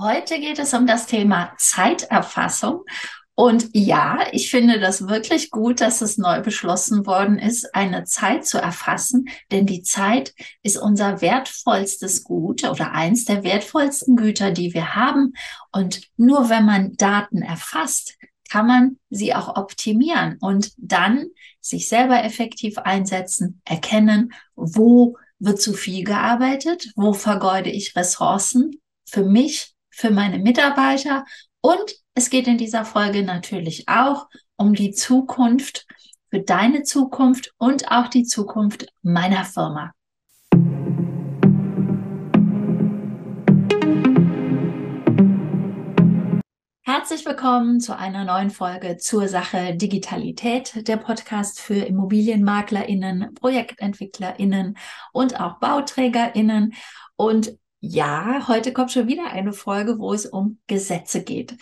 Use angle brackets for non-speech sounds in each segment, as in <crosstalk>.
Heute geht es um das Thema Zeiterfassung. Und ja, ich finde das wirklich gut, dass es neu beschlossen worden ist, eine Zeit zu erfassen, denn die Zeit ist unser wertvollstes Gut oder eins der wertvollsten Güter, die wir haben. Und nur wenn man Daten erfasst, kann man sie auch optimieren und dann sich selber effektiv einsetzen, erkennen, wo wird zu viel gearbeitet, wo vergeude ich Ressourcen für mich für meine Mitarbeiter und es geht in dieser Folge natürlich auch um die Zukunft, für deine Zukunft und auch die Zukunft meiner Firma. Herzlich willkommen zu einer neuen Folge zur Sache Digitalität, der Podcast für Immobilienmaklerinnen, Projektentwicklerinnen und auch Bauträgerinnen. Und ja, heute kommt schon wieder eine Folge, wo es um Gesetze geht.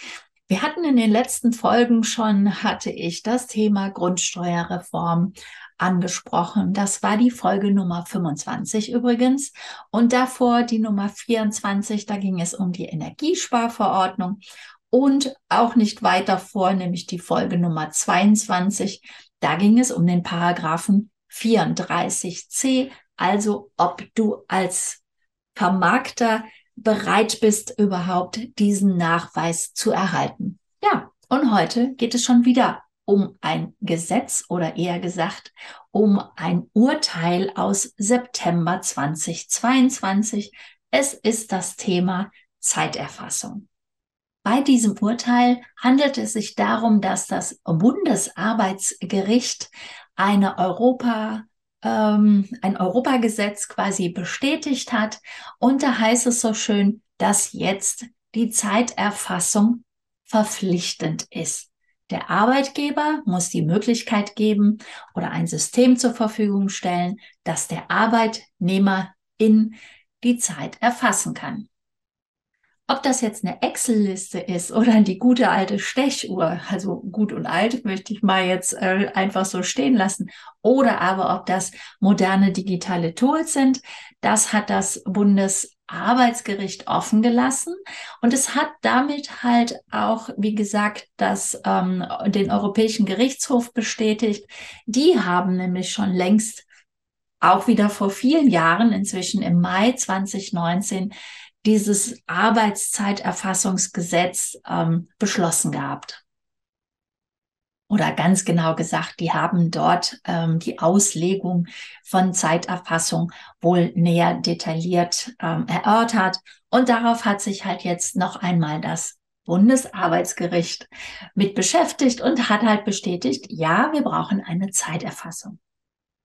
Wir hatten in den letzten Folgen schon, hatte ich das Thema Grundsteuerreform angesprochen. Das war die Folge Nummer 25 übrigens. Und davor die Nummer 24, da ging es um die Energiesparverordnung. Und auch nicht weiter vor, nämlich die Folge Nummer 22, da ging es um den Paragraphen 34c, also ob du als Vermarkter bereit bist, überhaupt diesen Nachweis zu erhalten. Ja, und heute geht es schon wieder um ein Gesetz oder eher gesagt um ein Urteil aus September 2022. Es ist das Thema Zeiterfassung. Bei diesem Urteil handelt es sich darum, dass das Bundesarbeitsgericht eine Europa ähm, ein Europagesetz quasi bestätigt hat. Und da heißt es so schön, dass jetzt die Zeiterfassung verpflichtend ist. Der Arbeitgeber muss die Möglichkeit geben oder ein System zur Verfügung stellen, dass der Arbeitnehmer in die Zeit erfassen kann. Ob das jetzt eine Excel-Liste ist oder die gute alte Stechuhr, also gut und alt möchte ich mal jetzt äh, einfach so stehen lassen, oder aber ob das moderne digitale Tools sind, das hat das Bundesarbeitsgericht offen gelassen und es hat damit halt auch, wie gesagt, das ähm, den Europäischen Gerichtshof bestätigt. Die haben nämlich schon längst auch wieder vor vielen Jahren, inzwischen im Mai 2019, dieses Arbeitszeiterfassungsgesetz ähm, beschlossen gehabt. Oder ganz genau gesagt, die haben dort ähm, die Auslegung von Zeiterfassung wohl näher detailliert ähm, erörtert. Und darauf hat sich halt jetzt noch einmal das Bundesarbeitsgericht mit beschäftigt und hat halt bestätigt, ja, wir brauchen eine Zeiterfassung.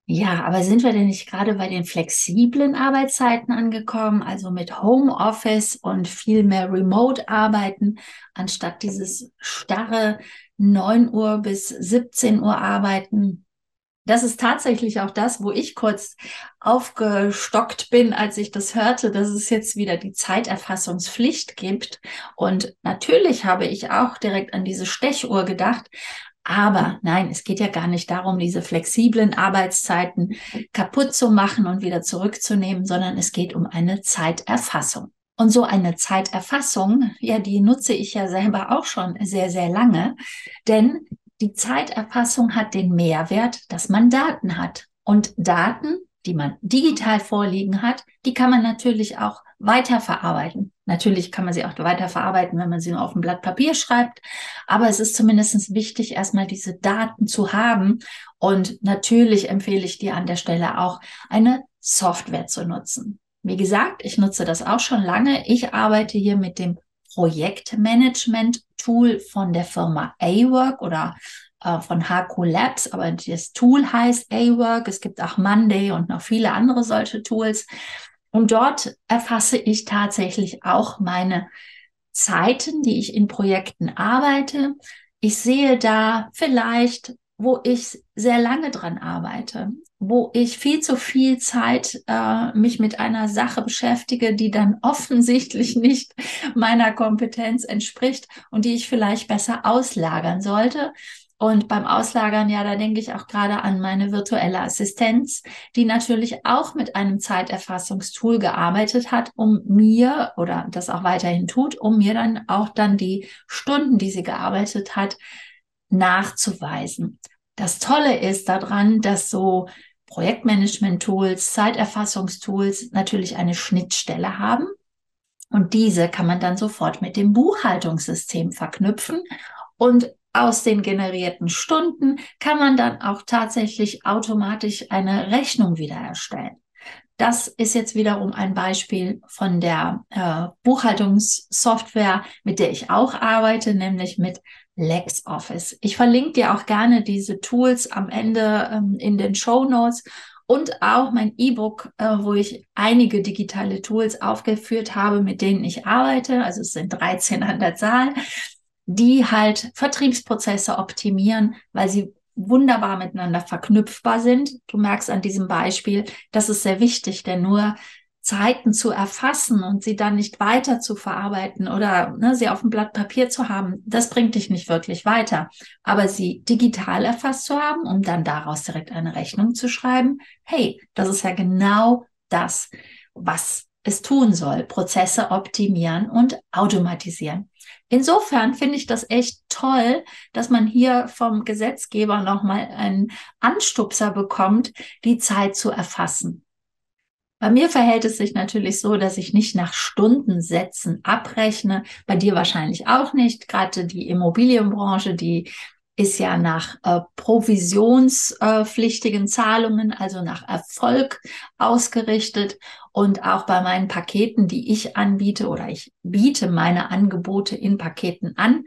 Ja, aber sind wir denn nicht gerade bei den flexiblen Arbeitszeiten angekommen, also mit Homeoffice und viel mehr Remote-Arbeiten, anstatt dieses starre 9 Uhr bis 17 Uhr Arbeiten? Das ist tatsächlich auch das, wo ich kurz aufgestockt bin, als ich das hörte, dass es jetzt wieder die Zeiterfassungspflicht gibt. Und natürlich habe ich auch direkt an diese Stechuhr gedacht. Aber nein, es geht ja gar nicht darum, diese flexiblen Arbeitszeiten kaputt zu machen und wieder zurückzunehmen, sondern es geht um eine Zeiterfassung. Und so eine Zeiterfassung, ja, die nutze ich ja selber auch schon sehr, sehr lange, denn die Zeiterfassung hat den Mehrwert, dass man Daten hat. Und Daten, die man digital vorliegen hat, die kann man natürlich auch weiterverarbeiten. Natürlich kann man sie auch weiterverarbeiten, wenn man sie nur auf ein Blatt Papier schreibt. Aber es ist zumindest wichtig, erstmal diese Daten zu haben. Und natürlich empfehle ich dir an der Stelle auch, eine Software zu nutzen. Wie gesagt, ich nutze das auch schon lange. Ich arbeite hier mit dem Projektmanagement-Tool von der Firma A-Work oder äh, von HQ Labs, aber das Tool heißt A-Work. Es gibt auch Monday und noch viele andere solche Tools. Und dort erfasse ich tatsächlich auch meine Zeiten, die ich in Projekten arbeite. Ich sehe da vielleicht, wo ich sehr lange dran arbeite, wo ich viel zu viel Zeit äh, mich mit einer Sache beschäftige, die dann offensichtlich nicht meiner Kompetenz entspricht und die ich vielleicht besser auslagern sollte. Und beim Auslagern, ja, da denke ich auch gerade an meine virtuelle Assistenz, die natürlich auch mit einem Zeiterfassungstool gearbeitet hat, um mir oder das auch weiterhin tut, um mir dann auch dann die Stunden, die sie gearbeitet hat, nachzuweisen. Das Tolle ist daran, dass so Projektmanagement-Tools, Zeiterfassungstools natürlich eine Schnittstelle haben. Und diese kann man dann sofort mit dem Buchhaltungssystem verknüpfen und aus den generierten Stunden kann man dann auch tatsächlich automatisch eine Rechnung wieder erstellen. Das ist jetzt wiederum ein Beispiel von der äh, Buchhaltungssoftware, mit der ich auch arbeite, nämlich mit LexOffice. Ich verlinke dir auch gerne diese Tools am Ende ähm, in den Show Notes und auch mein E-Book, äh, wo ich einige digitale Tools aufgeführt habe, mit denen ich arbeite. Also es sind 13 an der Zahl die halt Vertriebsprozesse optimieren, weil sie wunderbar miteinander verknüpfbar sind. Du merkst an diesem Beispiel, das ist sehr wichtig, denn nur Zeiten zu erfassen und sie dann nicht weiter zu verarbeiten oder ne, sie auf dem Blatt Papier zu haben, das bringt dich nicht wirklich weiter. Aber sie digital erfasst zu haben, um dann daraus direkt eine Rechnung zu schreiben, hey, das ist ja genau das, was es tun soll. Prozesse optimieren und automatisieren. Insofern finde ich das echt toll, dass man hier vom Gesetzgeber nochmal einen Anstupser bekommt, die Zeit zu erfassen. Bei mir verhält es sich natürlich so, dass ich nicht nach Stundensätzen abrechne. Bei dir wahrscheinlich auch nicht. Gerade die Immobilienbranche, die ist ja nach äh, provisionspflichtigen Zahlungen, also nach Erfolg ausgerichtet. Und auch bei meinen Paketen, die ich anbiete oder ich biete meine Angebote in Paketen an,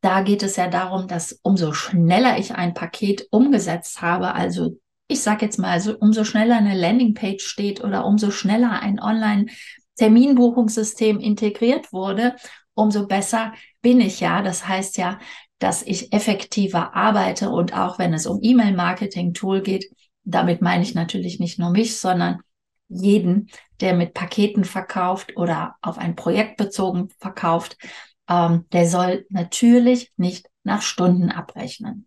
da geht es ja darum, dass umso schneller ich ein Paket umgesetzt habe, also ich sage jetzt mal, also umso schneller eine Landingpage steht oder umso schneller ein Online-Terminbuchungssystem integriert wurde, umso besser bin ich ja. Das heißt ja, dass ich effektiver arbeite und auch wenn es um E-Mail-Marketing-Tool geht, damit meine ich natürlich nicht nur mich, sondern jeden, der mit Paketen verkauft oder auf ein Projekt bezogen verkauft, ähm, der soll natürlich nicht nach Stunden abrechnen.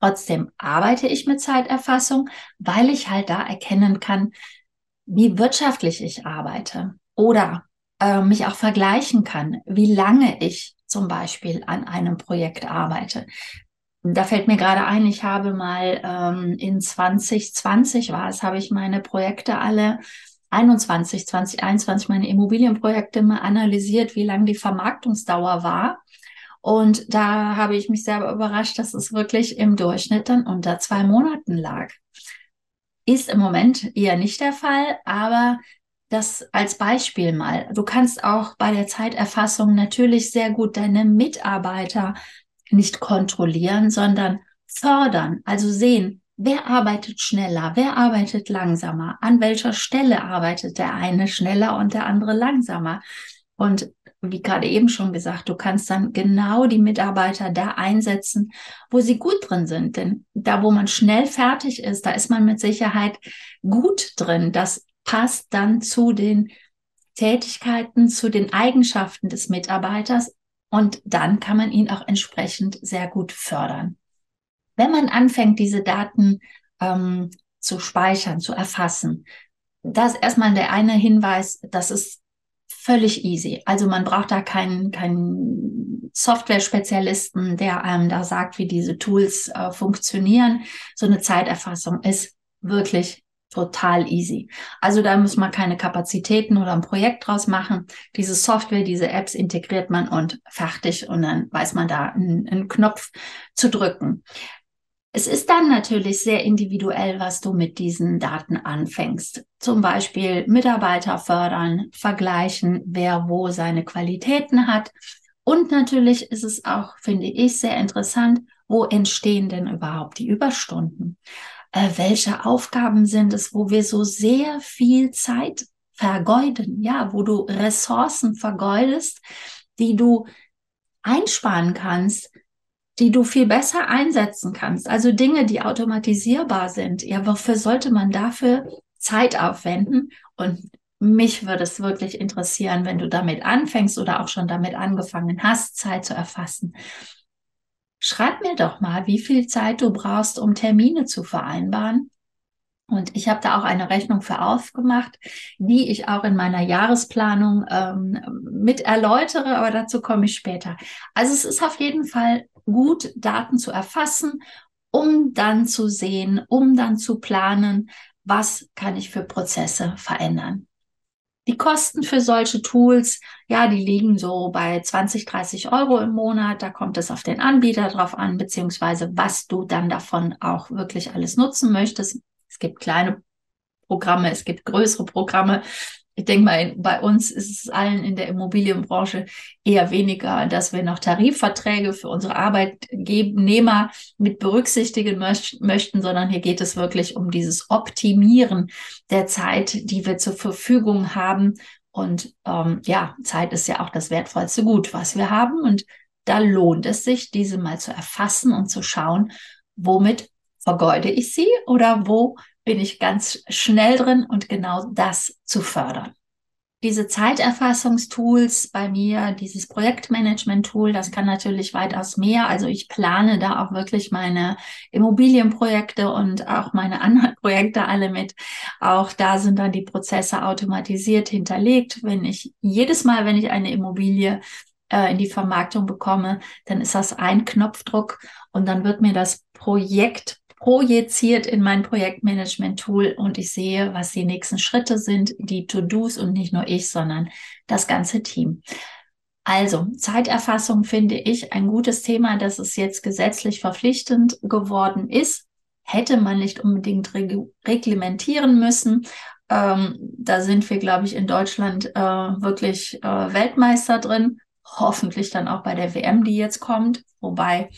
Trotzdem arbeite ich mit Zeiterfassung, weil ich halt da erkennen kann, wie wirtschaftlich ich arbeite oder äh, mich auch vergleichen kann, wie lange ich zum Beispiel an einem Projekt arbeite. Da fällt mir gerade ein, ich habe mal ähm, in 2020 war es, habe ich meine Projekte alle 21, 2021 meine Immobilienprojekte mal analysiert, wie lang die Vermarktungsdauer war. Und da habe ich mich sehr überrascht, dass es wirklich im Durchschnitt dann unter zwei Monaten lag. Ist im Moment eher nicht der Fall, aber das als Beispiel mal. Du kannst auch bei der Zeiterfassung natürlich sehr gut deine Mitarbeiter nicht kontrollieren, sondern fördern, also sehen, wer arbeitet schneller, wer arbeitet langsamer, an welcher Stelle arbeitet der eine schneller und der andere langsamer. Und wie gerade eben schon gesagt, du kannst dann genau die Mitarbeiter da einsetzen, wo sie gut drin sind. Denn da, wo man schnell fertig ist, da ist man mit Sicherheit gut drin. Das passt dann zu den Tätigkeiten, zu den Eigenschaften des Mitarbeiters und dann kann man ihn auch entsprechend sehr gut fördern. Wenn man anfängt, diese Daten ähm, zu speichern, zu erfassen, das ist erstmal der eine Hinweis, das ist völlig easy. Also man braucht da keinen, keinen Software-Spezialisten, der einem da sagt, wie diese Tools äh, funktionieren. So eine Zeiterfassung ist wirklich total easy. Also da muss man keine Kapazitäten oder ein Projekt draus machen. Diese Software, diese Apps integriert man und fertig und dann weiß man da einen, einen Knopf zu drücken. Es ist dann natürlich sehr individuell, was du mit diesen Daten anfängst. Zum Beispiel Mitarbeiter fördern, vergleichen, wer wo seine Qualitäten hat. Und natürlich ist es auch, finde ich, sehr interessant, wo entstehen denn überhaupt die Überstunden? Äh, welche Aufgaben sind es, wo wir so sehr viel Zeit vergeuden, ja, wo du Ressourcen vergeudest, die du einsparen kannst, die du viel besser einsetzen kannst. Also Dinge, die automatisierbar sind. Ja, wofür sollte man dafür Zeit aufwenden? Und mich würde es wirklich interessieren, wenn du damit anfängst oder auch schon damit angefangen hast, Zeit zu erfassen. Schreib mir doch mal, wie viel Zeit du brauchst, um Termine zu vereinbaren. Und ich habe da auch eine Rechnung für aufgemacht, die ich auch in meiner Jahresplanung ähm, mit erläutere, aber dazu komme ich später. Also es ist auf jeden Fall gut, Daten zu erfassen, um dann zu sehen, um dann zu planen, was kann ich für Prozesse verändern. Die Kosten für solche Tools, ja, die liegen so bei 20, 30 Euro im Monat. Da kommt es auf den Anbieter drauf an, beziehungsweise was du dann davon auch wirklich alles nutzen möchtest. Es gibt kleine Programme, es gibt größere Programme ich denke mal, bei uns ist es allen in der Immobilienbranche eher weniger, dass wir noch Tarifverträge für unsere Arbeitnehmer mit berücksichtigen möchten, sondern hier geht es wirklich um dieses Optimieren der Zeit, die wir zur Verfügung haben. Und ähm, ja, Zeit ist ja auch das wertvollste Gut, was wir haben. Und da lohnt es sich, diese mal zu erfassen und zu schauen, womit vergeude ich sie oder wo bin ich ganz schnell drin und genau das zu fördern. Diese Zeiterfassungstools bei mir, dieses Projektmanagement-Tool, das kann natürlich weitaus mehr. Also ich plane da auch wirklich meine Immobilienprojekte und auch meine anderen <laughs> Projekte alle mit. Auch da sind dann die Prozesse automatisiert hinterlegt. Wenn ich jedes Mal, wenn ich eine Immobilie äh, in die Vermarktung bekomme, dann ist das ein Knopfdruck und dann wird mir das Projekt projiziert in mein Projektmanagement-Tool und ich sehe, was die nächsten Schritte sind, die To-Dos und nicht nur ich, sondern das ganze Team. Also, Zeiterfassung finde ich ein gutes Thema, dass es jetzt gesetzlich verpflichtend geworden ist. Hätte man nicht unbedingt reglementieren müssen. Ähm, da sind wir, glaube ich, in Deutschland äh, wirklich äh, Weltmeister drin. Hoffentlich dann auch bei der WM, die jetzt kommt. Wobei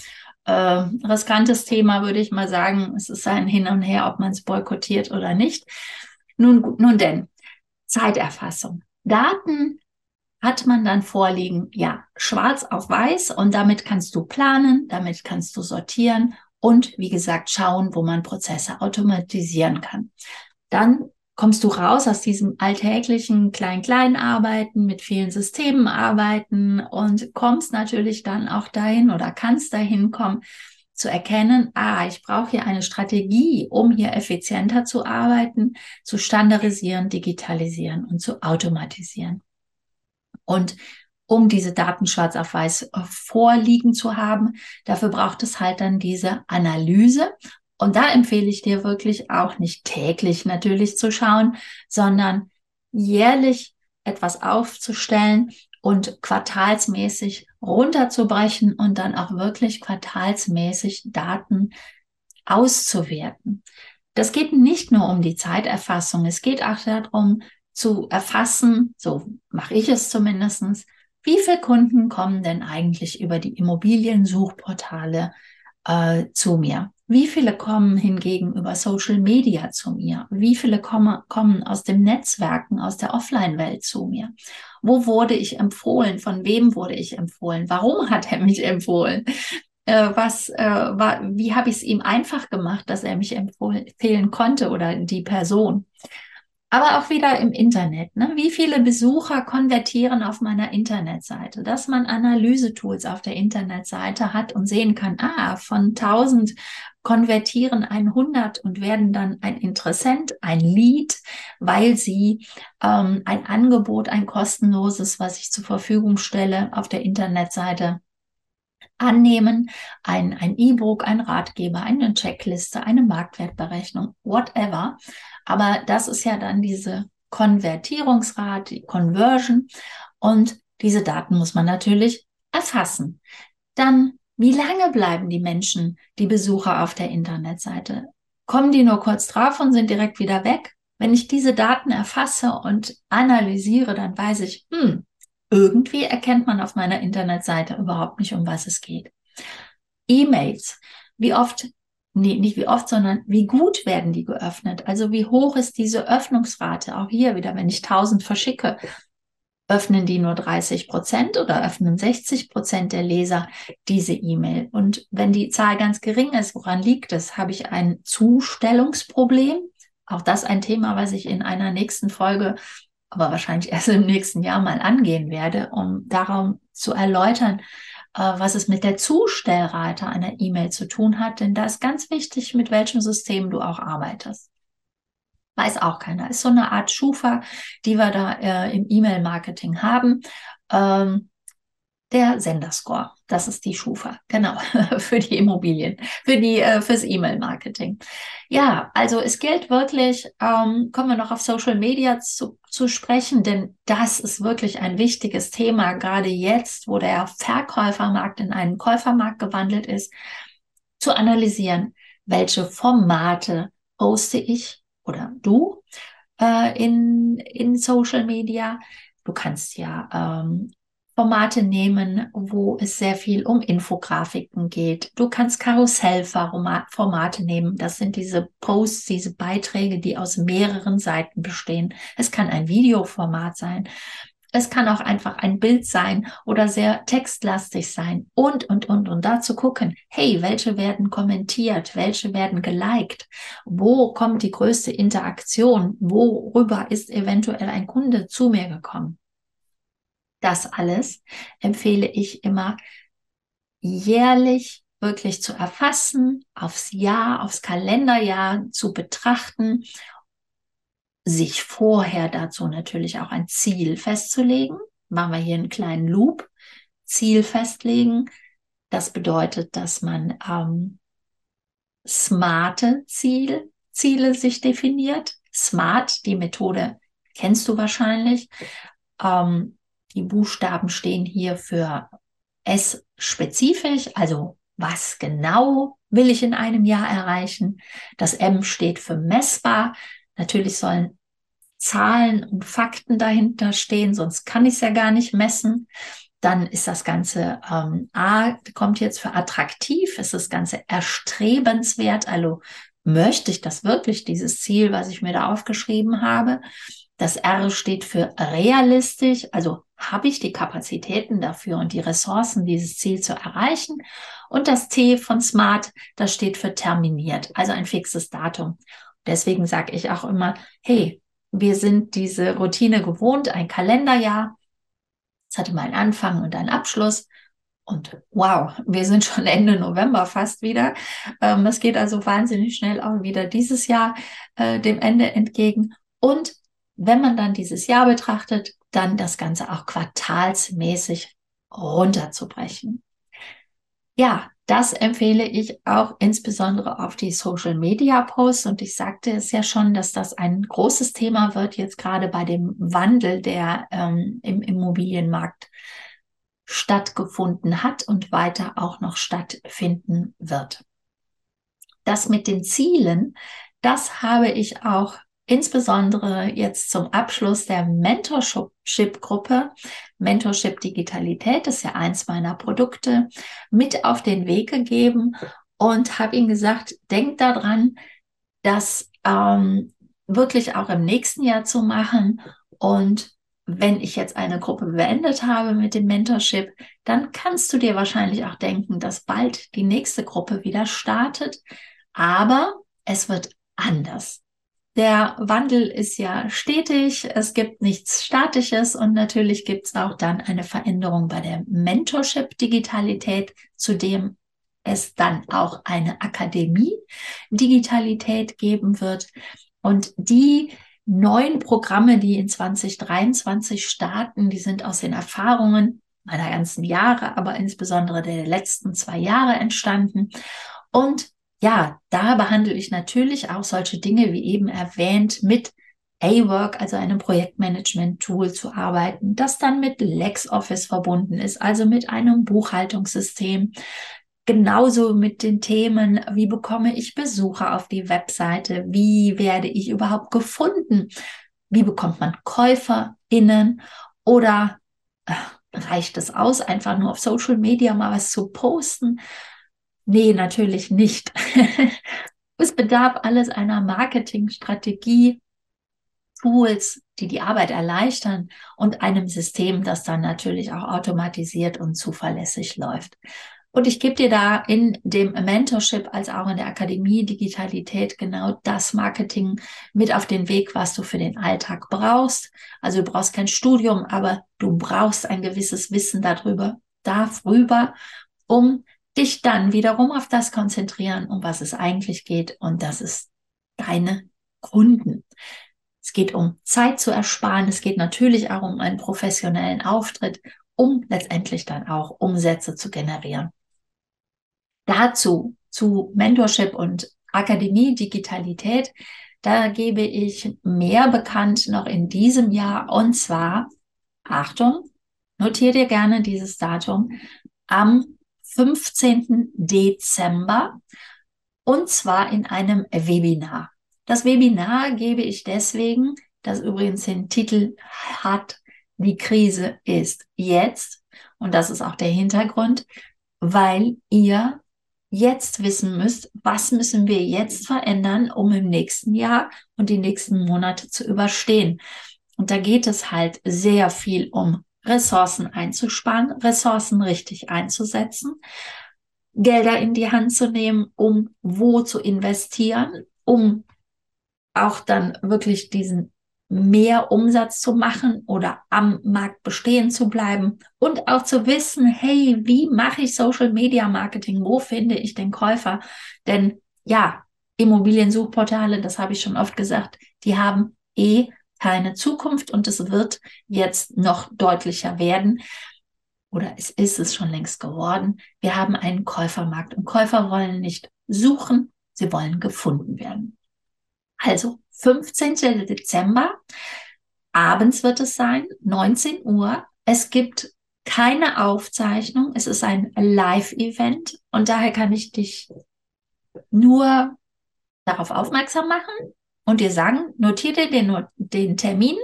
äh, riskantes Thema, würde ich mal sagen. Es ist ein Hin und Her, ob man es boykottiert oder nicht. Nun, nun denn, Zeiterfassung. Daten hat man dann vorliegen, ja, schwarz auf weiß und damit kannst du planen, damit kannst du sortieren und wie gesagt schauen, wo man Prozesse automatisieren kann. Dann kommst du raus aus diesem alltäglichen Klein-Klein-Arbeiten, mit vielen Systemen arbeiten und kommst natürlich dann auch dahin oder kannst dahin kommen, zu erkennen, ah, ich brauche hier eine Strategie, um hier effizienter zu arbeiten, zu standardisieren, digitalisieren und zu automatisieren. Und um diese Daten schwarz auf weiß vorliegen zu haben, dafür braucht es halt dann diese Analyse und da empfehle ich dir wirklich auch nicht täglich natürlich zu schauen, sondern jährlich etwas aufzustellen und quartalsmäßig runterzubrechen und dann auch wirklich quartalsmäßig Daten auszuwerten. Das geht nicht nur um die Zeiterfassung, es geht auch darum zu erfassen, so mache ich es zumindestens, wie viele Kunden kommen denn eigentlich über die Immobiliensuchportale äh, zu mir? Wie viele kommen hingegen über Social Media zu mir? Wie viele kommen, kommen aus dem Netzwerken, aus der Offline-Welt zu mir? Wo wurde ich empfohlen? Von wem wurde ich empfohlen? Warum hat er mich empfohlen? Äh, was, äh, war, wie habe ich es ihm einfach gemacht, dass er mich empfehlen konnte oder die Person? aber auch wieder im Internet. Ne? Wie viele Besucher konvertieren auf meiner Internetseite? Dass man Analysetools auf der Internetseite hat und sehen kann, ah, von 1000 konvertieren 100 und werden dann ein Interessent, ein Lead, weil sie ähm, ein Angebot, ein kostenloses, was ich zur Verfügung stelle, auf der Internetseite annehmen, ein, ein E-Book, ein Ratgeber, eine Checkliste, eine Marktwertberechnung, whatever. Aber das ist ja dann diese Konvertierungsrate, die Conversion und diese Daten muss man natürlich erfassen. Dann, wie lange bleiben die Menschen, die Besucher auf der Internetseite? Kommen die nur kurz drauf und sind direkt wieder weg? Wenn ich diese Daten erfasse und analysiere, dann weiß ich, hm, irgendwie erkennt man auf meiner Internetseite überhaupt nicht, um was es geht. E-Mails. Wie oft, nee, nicht wie oft, sondern wie gut werden die geöffnet? Also wie hoch ist diese Öffnungsrate? Auch hier wieder, wenn ich 1000 verschicke, öffnen die nur 30 Prozent oder öffnen 60 Prozent der Leser diese E-Mail? Und wenn die Zahl ganz gering ist, woran liegt es? Habe ich ein Zustellungsproblem? Auch das ein Thema, was ich in einer nächsten Folge aber wahrscheinlich erst im nächsten Jahr mal angehen werde, um darum zu erläutern, äh, was es mit der Zustellrate einer E-Mail zu tun hat, denn da ist ganz wichtig, mit welchem System du auch arbeitest. Weiß auch keiner. Ist so eine Art Schufa, die wir da äh, im E-Mail-Marketing haben. Ähm, der Senderscore. Das ist die Schufa, genau, <laughs> für die Immobilien, für die, äh, fürs E-Mail-Marketing. Ja, also es gilt wirklich, ähm, kommen wir noch auf Social Media zu, zu sprechen, denn das ist wirklich ein wichtiges Thema, gerade jetzt, wo der Verkäufermarkt in einen Käufermarkt gewandelt ist, zu analysieren, welche Formate poste ich oder du äh, in, in Social Media. Du kannst ja ähm, Formate nehmen, wo es sehr viel um Infografiken geht. Du kannst Karussellformate nehmen. Das sind diese Posts, diese Beiträge, die aus mehreren Seiten bestehen. Es kann ein Videoformat sein. Es kann auch einfach ein Bild sein oder sehr textlastig sein und, und, und. Und dazu gucken, hey, welche werden kommentiert, welche werden geliked, wo kommt die größte Interaktion, worüber ist eventuell ein Kunde zu mir gekommen. Das alles empfehle ich immer jährlich wirklich zu erfassen, aufs Jahr, aufs Kalenderjahr zu betrachten, sich vorher dazu natürlich auch ein Ziel festzulegen. Machen wir hier einen kleinen Loop. Ziel festlegen. Das bedeutet, dass man ähm, smarte Ziel, Ziele sich definiert. Smart, die Methode kennst du wahrscheinlich. Ähm, die Buchstaben stehen hier für S spezifisch, also was genau will ich in einem Jahr erreichen. Das M steht für messbar. Natürlich sollen Zahlen und Fakten dahinter stehen, sonst kann ich es ja gar nicht messen. Dann ist das Ganze ähm, A kommt jetzt für attraktiv, ist das Ganze erstrebenswert, also möchte ich das wirklich, dieses Ziel, was ich mir da aufgeschrieben habe. Das R steht für realistisch, also habe ich die Kapazitäten dafür und die Ressourcen, dieses Ziel zu erreichen. Und das T von Smart, das steht für terminiert, also ein fixes Datum. Deswegen sage ich auch immer, hey, wir sind diese Routine gewohnt, ein Kalenderjahr. Es hatte mal einen Anfang und einen Abschluss. Und wow, wir sind schon Ende November fast wieder. Ähm, es geht also wahnsinnig schnell auch wieder dieses Jahr äh, dem Ende entgegen. Und wenn man dann dieses Jahr betrachtet, dann das Ganze auch quartalsmäßig runterzubrechen. Ja, das empfehle ich auch insbesondere auf die Social Media Posts. Und ich sagte es ja schon, dass das ein großes Thema wird jetzt gerade bei dem Wandel, der ähm, im Immobilienmarkt stattgefunden hat und weiter auch noch stattfinden wird. Das mit den Zielen, das habe ich auch insbesondere jetzt zum Abschluss der Mentorship-Gruppe, Mentorship Digitalität, das ist ja eins meiner Produkte, mit auf den Weg gegeben und habe ihm gesagt, denk daran, das ähm, wirklich auch im nächsten Jahr zu machen. Und wenn ich jetzt eine Gruppe beendet habe mit dem Mentorship, dann kannst du dir wahrscheinlich auch denken, dass bald die nächste Gruppe wieder startet. Aber es wird anders. Der Wandel ist ja stetig, es gibt nichts Statisches und natürlich gibt es auch dann eine Veränderung bei der Mentorship-Digitalität, zudem es dann auch eine Akademie-Digitalität geben wird. Und die neuen Programme, die in 2023 starten, die sind aus den Erfahrungen meiner ganzen Jahre, aber insbesondere der letzten zwei Jahre entstanden. Und ja, da behandle ich natürlich auch solche Dinge wie eben erwähnt mit A-Work, also einem Projektmanagement-Tool zu arbeiten, das dann mit LexOffice verbunden ist, also mit einem Buchhaltungssystem. Genauso mit den Themen, wie bekomme ich Besucher auf die Webseite? Wie werde ich überhaupt gefunden? Wie bekommt man KäuferInnen? Oder äh, reicht es aus, einfach nur auf Social Media mal was zu posten? Nee, natürlich nicht. <laughs> es bedarf alles einer Marketingstrategie, Tools, die die Arbeit erleichtern und einem System, das dann natürlich auch automatisiert und zuverlässig läuft. Und ich gebe dir da in dem Mentorship als auch in der Akademie Digitalität genau das Marketing mit auf den Weg, was du für den Alltag brauchst. Also du brauchst kein Studium, aber du brauchst ein gewisses Wissen darüber, darüber, um dich dann wiederum auf das konzentrieren, um was es eigentlich geht. Und das ist deine Kunden. Es geht um Zeit zu ersparen. Es geht natürlich auch um einen professionellen Auftritt, um letztendlich dann auch Umsätze zu generieren. Dazu zu Mentorship und Akademie Digitalität, da gebe ich mehr bekannt noch in diesem Jahr und zwar, Achtung, notiert dir gerne dieses Datum, am 15. Dezember und zwar in einem Webinar. Das Webinar gebe ich deswegen, das übrigens den Titel hat, die Krise ist jetzt. Und das ist auch der Hintergrund, weil ihr jetzt wissen müsst, was müssen wir jetzt verändern, um im nächsten Jahr und die nächsten Monate zu überstehen. Und da geht es halt sehr viel um Ressourcen einzusparen, Ressourcen richtig einzusetzen, Gelder in die Hand zu nehmen, um wo zu investieren, um auch dann wirklich diesen mehr Umsatz zu machen oder am Markt bestehen zu bleiben und auch zu wissen, hey, wie mache ich Social Media Marketing? Wo finde ich den Käufer? Denn ja, Immobiliensuchportale, das habe ich schon oft gesagt, die haben eh keine Zukunft und es wird jetzt noch deutlicher werden. Oder es ist es schon längst geworden. Wir haben einen Käufermarkt und Käufer wollen nicht suchen, sie wollen gefunden werden. Also 15. Dezember, abends wird es sein, 19 Uhr. Es gibt keine Aufzeichnung, es ist ein Live-Event und daher kann ich dich nur darauf aufmerksam machen und dir sagen, notiere dir den, den Termin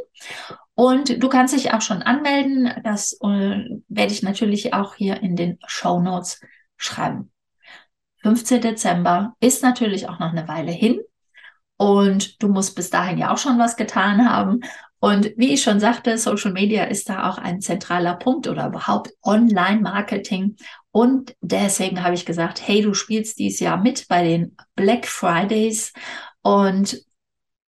und du kannst dich auch schon anmelden. Das äh, werde ich natürlich auch hier in den Show Notes schreiben. 15. Dezember ist natürlich auch noch eine Weile hin. Und du musst bis dahin ja auch schon was getan haben. Und wie ich schon sagte, Social Media ist da auch ein zentraler Punkt oder überhaupt Online-Marketing. Und deswegen habe ich gesagt, hey, du spielst dieses Jahr mit bei den Black Fridays. Und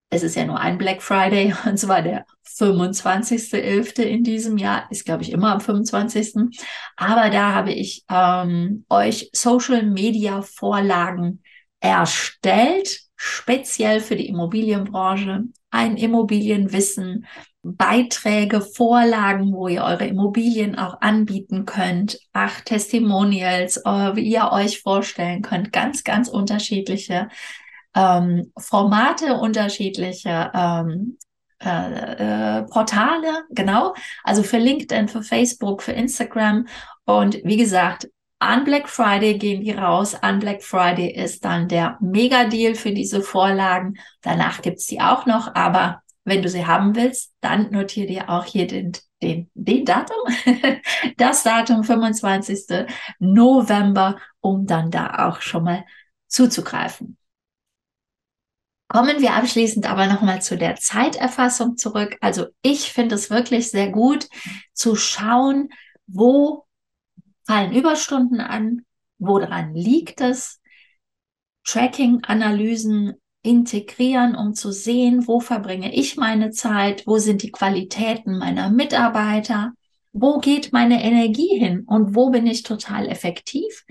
es ist ja nur ein Black Friday, <laughs> und zwar der 25.11. in diesem Jahr, ist glaube ich immer am 25. Aber da habe ich ähm, euch Social Media Vorlagen erstellt speziell für die Immobilienbranche, ein Immobilienwissen, Beiträge, Vorlagen, wo ihr eure Immobilien auch anbieten könnt, acht Testimonials, äh, wie ihr euch vorstellen könnt, ganz, ganz unterschiedliche ähm, Formate, unterschiedliche ähm, äh, äh, Portale, genau, also für LinkedIn, für Facebook, für Instagram und wie gesagt, an Black Friday gehen die raus. An Black Friday ist dann der Mega-Deal für diese Vorlagen. Danach gibt's die auch noch, aber wenn du sie haben willst, dann notiere dir auch hier den, den, den Datum, <laughs> das Datum 25. November, um dann da auch schon mal zuzugreifen. Kommen wir abschließend aber nochmal zu der Zeiterfassung zurück. Also ich finde es wirklich sehr gut zu schauen, wo fallen Überstunden an? Woran liegt es? Tracking-Analysen integrieren, um zu sehen, wo verbringe ich meine Zeit, wo sind die Qualitäten meiner Mitarbeiter, wo geht meine Energie hin und wo bin ich total effektiv.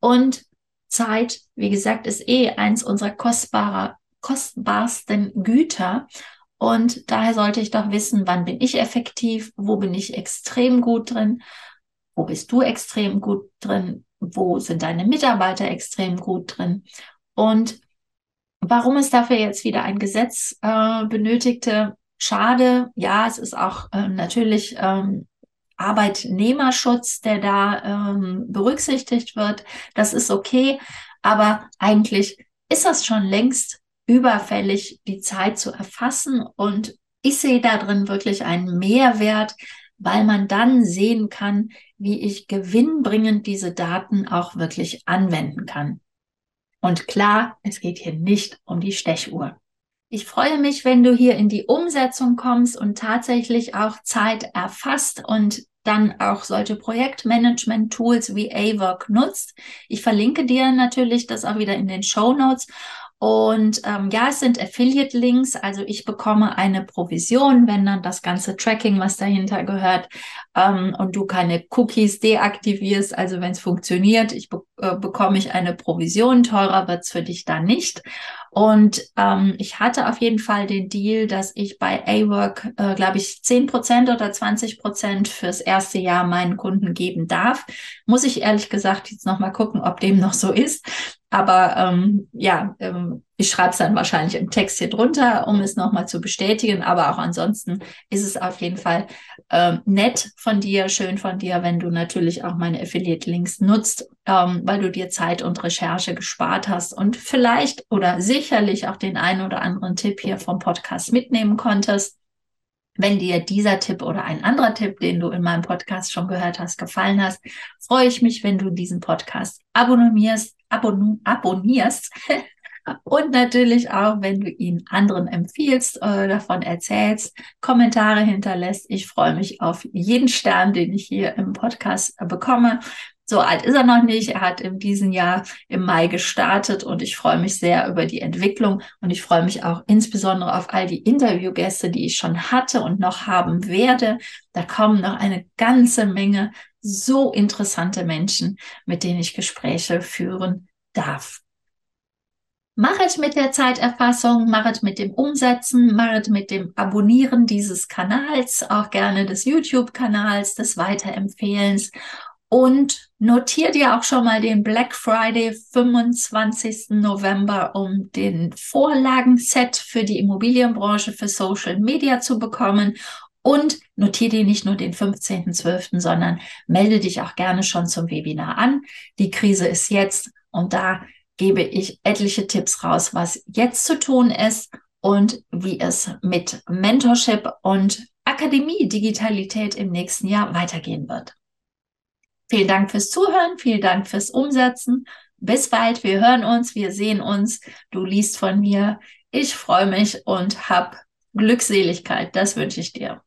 Und Zeit, wie gesagt, ist eh eins unserer kostbarer, kostbarsten Güter. Und daher sollte ich doch wissen, wann bin ich effektiv, wo bin ich extrem gut drin wo bist du extrem gut drin? Wo sind deine Mitarbeiter extrem gut drin? Und warum es dafür jetzt wieder ein Gesetz äh, benötigte, schade. Ja, es ist auch äh, natürlich ähm, Arbeitnehmerschutz, der da ähm, berücksichtigt wird. Das ist okay. Aber eigentlich ist das schon längst überfällig, die Zeit zu erfassen. Und ich sehe da drin wirklich einen Mehrwert, weil man dann sehen kann, wie ich gewinnbringend diese Daten auch wirklich anwenden kann. Und klar, es geht hier nicht um die Stechuhr. Ich freue mich, wenn du hier in die Umsetzung kommst und tatsächlich auch Zeit erfasst und dann auch solche Projektmanagement-Tools wie Awork nutzt. Ich verlinke dir natürlich das auch wieder in den Show Notes. Und ähm, ja, es sind Affiliate-Links, also ich bekomme eine Provision, wenn dann das ganze Tracking, was dahinter gehört, ähm, und du keine Cookies deaktivierst, also wenn es funktioniert, ich be äh, bekomme ich eine Provision, teurer wird's für dich dann nicht. Und ähm, ich hatte auf jeden Fall den Deal, dass ich bei A-Work, äh, glaube ich, zehn Prozent oder 20 Prozent fürs erste Jahr meinen Kunden geben darf. Muss ich ehrlich gesagt jetzt nochmal gucken, ob dem noch so ist. Aber ähm, ja, ähm, ich schreibe es dann wahrscheinlich im Text hier drunter, um es nochmal zu bestätigen. Aber auch ansonsten ist es auf jeden Fall ähm, nett von dir, schön von dir, wenn du natürlich auch meine Affiliate-Links nutzt, ähm, weil du dir Zeit und Recherche gespart hast und vielleicht oder sicherlich auch den einen oder anderen Tipp hier vom Podcast mitnehmen konntest. Wenn dir dieser Tipp oder ein anderer Tipp, den du in meinem Podcast schon gehört hast, gefallen hast, freue ich mich, wenn du diesen Podcast abonnierst, abon abonnierst <laughs> und natürlich auch, wenn du ihn anderen empfiehlst, äh, davon erzählst, Kommentare hinterlässt. Ich freue mich auf jeden Stern, den ich hier im Podcast bekomme. So alt ist er noch nicht. Er hat in diesem Jahr im Mai gestartet und ich freue mich sehr über die Entwicklung und ich freue mich auch insbesondere auf all die Interviewgäste, die ich schon hatte und noch haben werde. Da kommen noch eine ganze Menge so interessante Menschen, mit denen ich Gespräche führen darf. Machet mit der Zeiterfassung, machet mit dem Umsetzen, machet mit dem Abonnieren dieses Kanals, auch gerne des YouTube-Kanals, des Weiterempfehlens und notier dir auch schon mal den Black Friday 25. November, um den Vorlagenset für die Immobilienbranche für Social Media zu bekommen. Und notiere dir nicht nur den 15.12., sondern melde dich auch gerne schon zum Webinar an. Die Krise ist jetzt und da gebe ich etliche Tipps raus, was jetzt zu tun ist und wie es mit Mentorship und Akademie Digitalität im nächsten Jahr weitergehen wird. Vielen Dank fürs Zuhören, vielen Dank fürs Umsetzen. Bis bald, wir hören uns, wir sehen uns. Du liest von mir. Ich freue mich und hab Glückseligkeit. Das wünsche ich dir.